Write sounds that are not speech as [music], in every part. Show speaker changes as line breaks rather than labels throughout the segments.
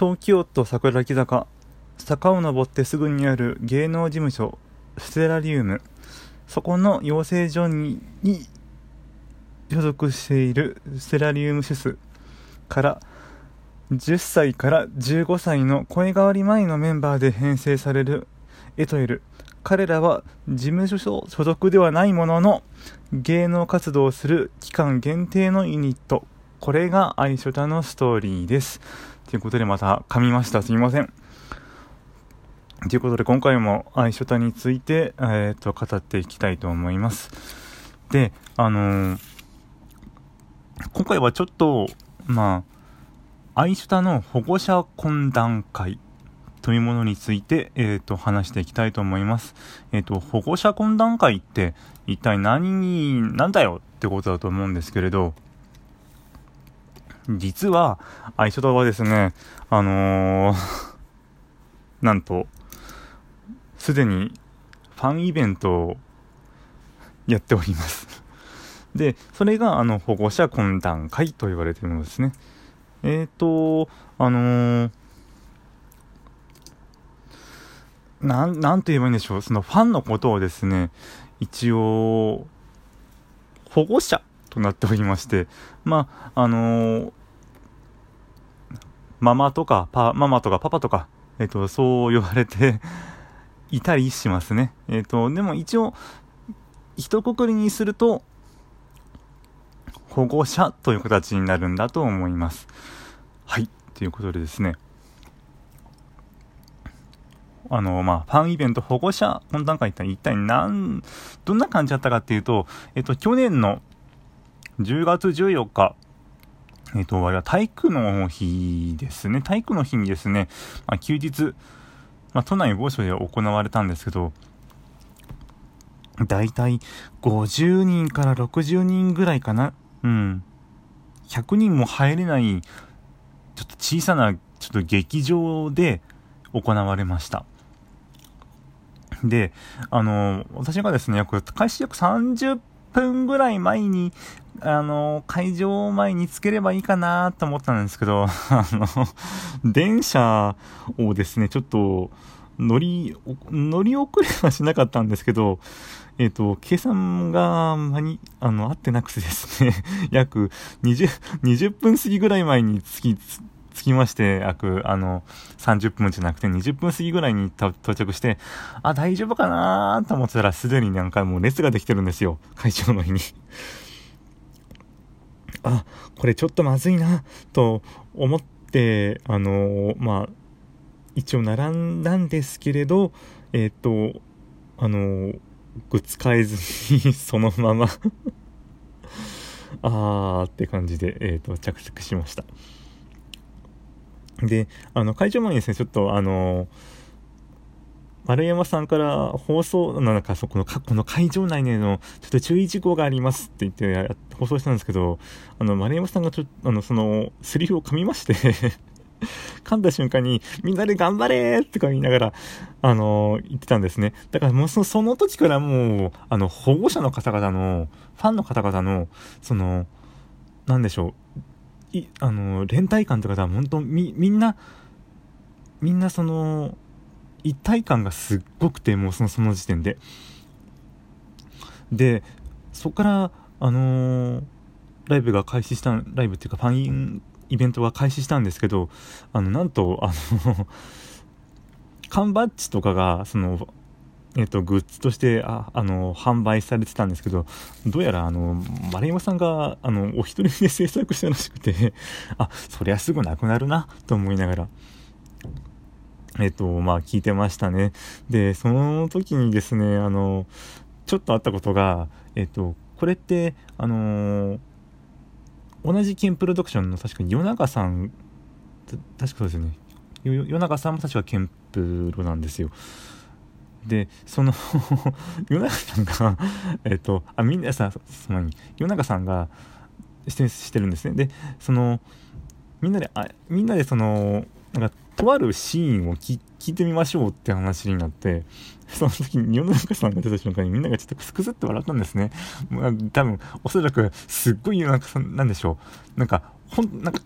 東京都桜木坂。坂を登ってすぐにある芸能事務所ステラリウム。そこの養成所に所属しているステラリウムシュスから10歳から15歳の声変わり前のメンバーで編成されるエトエル彼らは事務所所属ではないものの芸能活動をする期間限定のユニット。これがアイショタのストーリーです。ということでまた噛みました。すみません。ということで今回もアイショタについて、えーと、語っていきたいと思います。であのー、今回はちょっとまあアイショタの保護者懇談会というものについて、えーと、話していきたいと思います。えっ、ー、と、保護者懇談会って一体何になんだよってことだと思うんですけれど、実は、アイショタはですね、あのー、[laughs] なんと、すでにファンイベントをやっております。で、それが、あの、保護者懇談会と言われているのですね。えっ、ー、と、あのーなん、なんと言えばいいんでしょう。そのファンのことをですね、一応、保護者となっておりまして、まあ、あのー、ママとか、パ、ママとかパパとか、えっ、と、そう呼ばれていたりしますね。えっ、と、でも一応、一括りにすると、保護者という形になるんだと思います。はい。ということでですね。あの、まあ、ファンイベント保護者懇談会って一体何、どんな感じだったかっていうと、えっと、去年の10月14日、えっと、あれは体育の日ですね。体育の日にですね、まあ、休日、まあ、都内某所で行われたんですけど、だいたい50人から60人ぐらいかな。うん。100人も入れない、ちょっと小さな、ちょっと劇場で行われました。で、あの、私がですね、約、開始約30分ぐらい前に、あの、会場前につければいいかなと思ったんですけど、[laughs] あの、電車をですね、ちょっと、乗り、乗り遅れはしなかったんですけど、えっ、ー、と、計算が、間に、あの、合ってなくてですね、[laughs] 約20、20分過ぎぐらい前に着き、着きまして、約、あの、30分じゃなくて20分過ぎぐらいに到着して、あ、大丈夫かなと思ってたら、すでになんかもう列ができてるんですよ。会場の日にあ、これちょっとまずいな、と思って、あのまあ、一応並んだんですけれど、えっ、ー、と、あのグッズ買えずに [laughs] そのままあーって感じで、えっ、と、着席しました。で、あの、会場前にですね、ちょっとあの、丸山さんから放送、なんかそこの、この会場内でのちょっと注意事項がありますって言って放送したんですけど、あの、丸山さんがちょっと、あの、その、セリフを噛みまして [laughs] 噛んだ瞬間に、みんなで頑張れーってか言いながら、あのー、言ってたんですね。だからもうそその時からもう、あの、保護者の方々の、ファンの方々の、その、なんでしょう、いあの連帯感とかさ本当みみんなみんなその一体感がすっごくてもうそのその時点で。でそこからあのー、ライブが開始したライブっていうかファンイベントが開始したんですけどあのなんとあの缶バッジとかがそのえっ、と、グッズとして、あ、あの、販売されてたんですけど、どうやら、あの、丸山さんが、あの、お一人で [laughs] 制作したらしくてあ、そりゃすぐなくなるな、と思いながら、えっ、と、まあ、聞いてましたね。で、その時にですね、あの、ちょっとあったことが、えっ、と、これって、あの同じケンプロダクションの確かに夜中さん、確かそうですよね。夜中さんも確かケンプロなんですよ。でその [laughs] 夜中さんが [laughs] えっとあみんなさそのに夜中さんが出演してるんですね。でそのみんなであみんなでそのなんかとあるシーンを聞いてみましょうって話になって [laughs] その時に世の中さんが出た瞬間にみんながちょっとクスクスって笑ったんですね、まあ、多分おそらくすっごい夜中さんなんでしょう。なんかほんなんか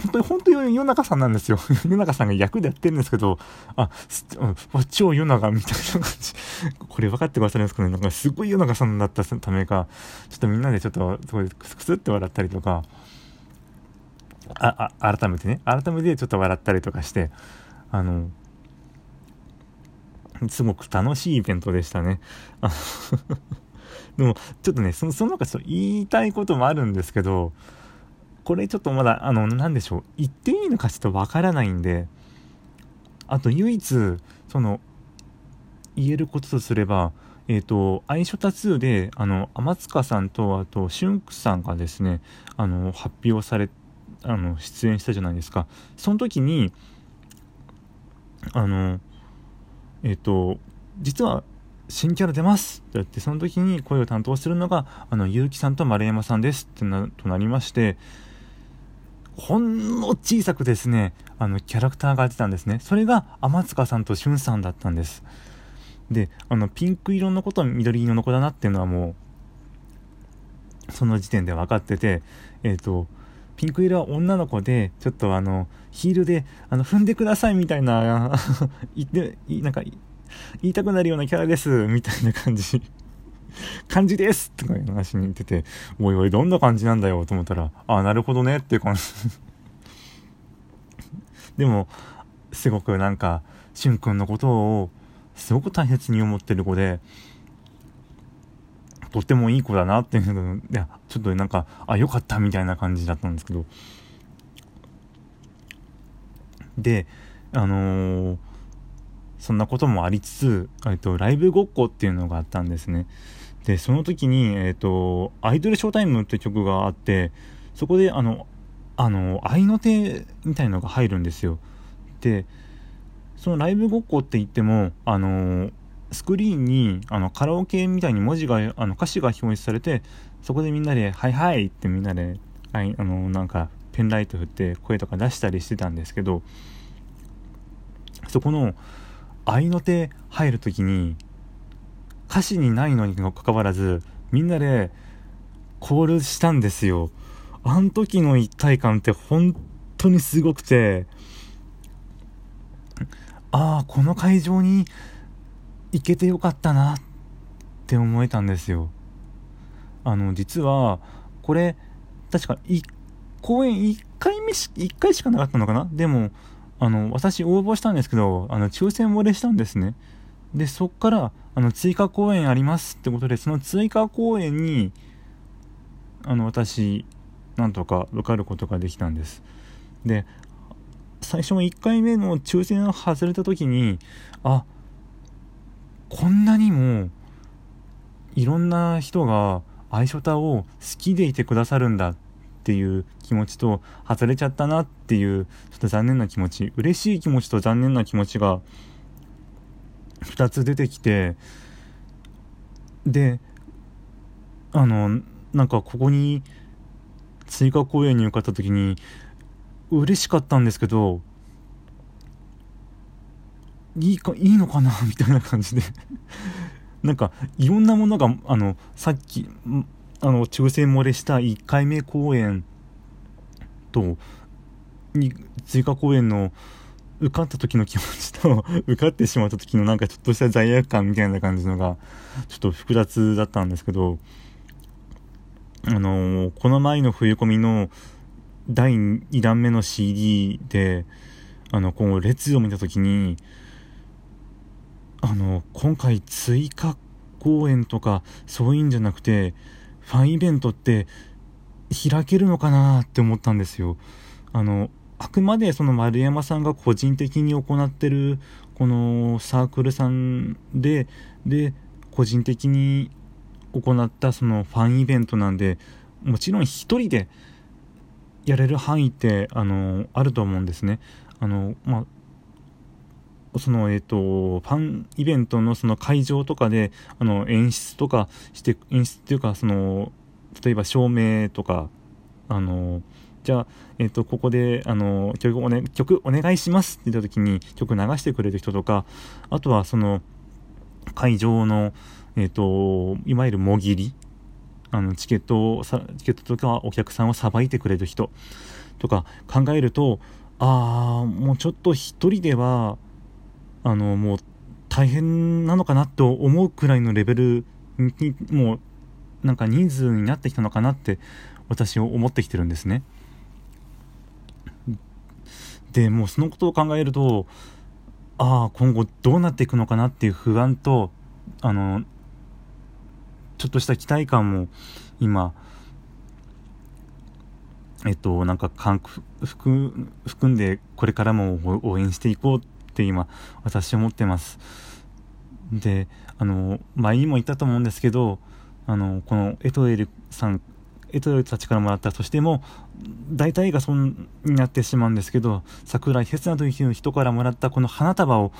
本当に、本当に夜中さんなんですよ。[laughs] 夜中さんが役でやってるんですけど、あ、うん、超夜中みたいな感じ。[laughs] これ分かってくださるんですかねなんかすごい夜中さんだったためか、ちょっとみんなでちょっと、すごいクスクスって笑ったりとか、あ、あ、改めてね、改めてちょっと笑ったりとかして、あの、すごく楽しいイベントでしたね。[laughs] でも、ちょっとね、その、その中、言いたいこともあるんですけど、これちょっとまだ、あの、なんでしょう、言っていいのかちょっとわからないんで、あと唯一、その、言えることとすれば、えっ、ー、と、愛書多数で、あの、天塚さんと、あと、春菊さんがですね、あの、発表され、あの、出演したじゃないですか。その時に、あの、えっ、ー、と、実は、新キャラ出ます。って言って、その時に声を担当するのが、あの、結城さんと丸山さんです。ってな、となりまして、ほんの小さくですね、あの、キャラクターが出たんですね。それが、天塚さんと俊さんだったんです。で、あの、ピンク色の子と緑色の子だなっていうのはもう、その時点で分かってて、えっ、ー、と、ピンク色は女の子で、ちょっとあの、ヒールで、あの、踏んでくださいみたいな、[laughs] 言って、なんか、言いたくなるようなキャラです、みたいな感じ。感じですとかいう話に言ってて、おいおい、どんな感じなんだよと思ったら、ああ、なるほどねっていう感じ。[laughs] でも、すごくなんか、しゅんくんのことを、すごく大切に思ってる子で、とってもいい子だなっていうのいや、ちょっとなんか、あ、よかったみたいな感じだったんですけど。で、あのーそんなこともありつつ、えっと、ライブごっこっていうのがあったんですね。で、その時に、えっと、アイドルショータイムって曲があって、そこで、あの、あの、愛の手みたいのが入るんですよ。で、そのライブごっこって言っても、あの、スクリーンに、あの、カラオケみたいに文字が、あの、歌詞が表示されて、そこでみんなで、はいはいってみんなで、はい、あの、なんか、ペンライト振って声とか出したりしてたんですけど、そこの、合いの手入る時に歌詞にないのにもかかわらずみんなでコールしたんですよ。あの時の一体感って本当にすごくてああこの会場に行けてよかったなって思えたんですよ。あの実はこれ確か1公演1回目し1回しかなかったのかな？でもあの、私応募したんですけど、あの、抽選漏れしたんですね。で、そっから、あの、追加公演ありますってことで、その追加公演に、あの、私、なんとか受かることができたんです。で、最初の1回目の抽選が外れた時に、あ、こんなにも、いろんな人が、アイショタを好きでいてくださるんだっていう気持ちと外れちゃったなっていうちょっと残念な気持ち嬉しい気持ちと残念な気持ちが2つ出てきてであのなんかここに追加公演に受かった時に嬉しかったんですけどいいかいいのかな？みたいな感じで。なんかいろんなものがあのさっきあの抽選漏れした1回目公演とに追加公演の受かった時の気持ちと [laughs] 受かってしまった時のなんかちょっとした罪悪感みたいな感じのがちょっと複雑だったんですけどあのこの前の冬込みの第2弾目の CD であのこの列を見た時にあの今回追加公演とかそういうんじゃなくてファンイベントって開けるのかなって思ったんですよ。あの、あくまでその丸山さんが個人的に行ってるこのサークルさんで、で、個人的に行ったそのファンイベントなんで、もちろん一人でやれる範囲ってあのあると思うんですね。あのまあそのえっ、とファンイベントのその会場とかであの演出とかして演出っていうかその例えば照明とかあのじゃあ、えっ、とここであの曲お,、ね、曲お願いしますって言った時に曲流してくれる人とかあとはその会場の、えっ、といわゆるもぎりあのチケットをチケットとかお客さんをさばいてくれる人とか考えるとああもうちょっと一人ではあのもう大変なのかなと思うくらいのレベルにもうなんか人数になってきたのかなって私は思ってきてるんですね。でもうそのことを考えるとああ今後どうなっていくのかなっていう不安とあのちょっとした期待感も今えっとなんか含んでこれからも応援していこうって今私は思ってます。であの前にも言ったと思うんですけどあのこのエトエルさんエトエルたちからもらったとしても大体がそうになってしまうんですけど桜井哲也という人からもらったこの花束を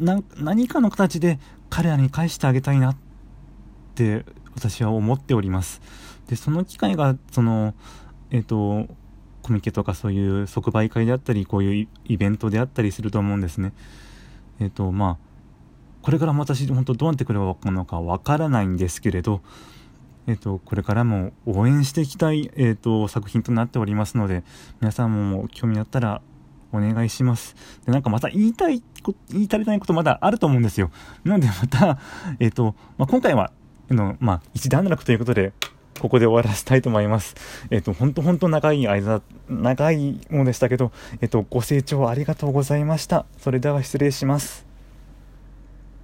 何かの形で彼らに返してあげたいなって私は思っております。でその機会がそのえっ、とコミケとかそういう即売会であったりこういうイベントであったりすると思うんですねえっ、ー、とまあこれからも私本当どうなってくればのかわからないんですけれどえっ、ー、とこれからも応援していきたい、えーと、作品となっておりますので皆さんも興味あったらお願いします。で、なんかまた言いたい、言い足りないことまだあると思うんですよ。なのでまた、えっ、と、まあ、今回は、の、まあ、一段落ということで、ここで終わらせたいと思います。えっ、ー、と、本当本当長い間、長いものでしたけど、えっ、ー、と、ご清聴ありがとうございました。それでは失礼します。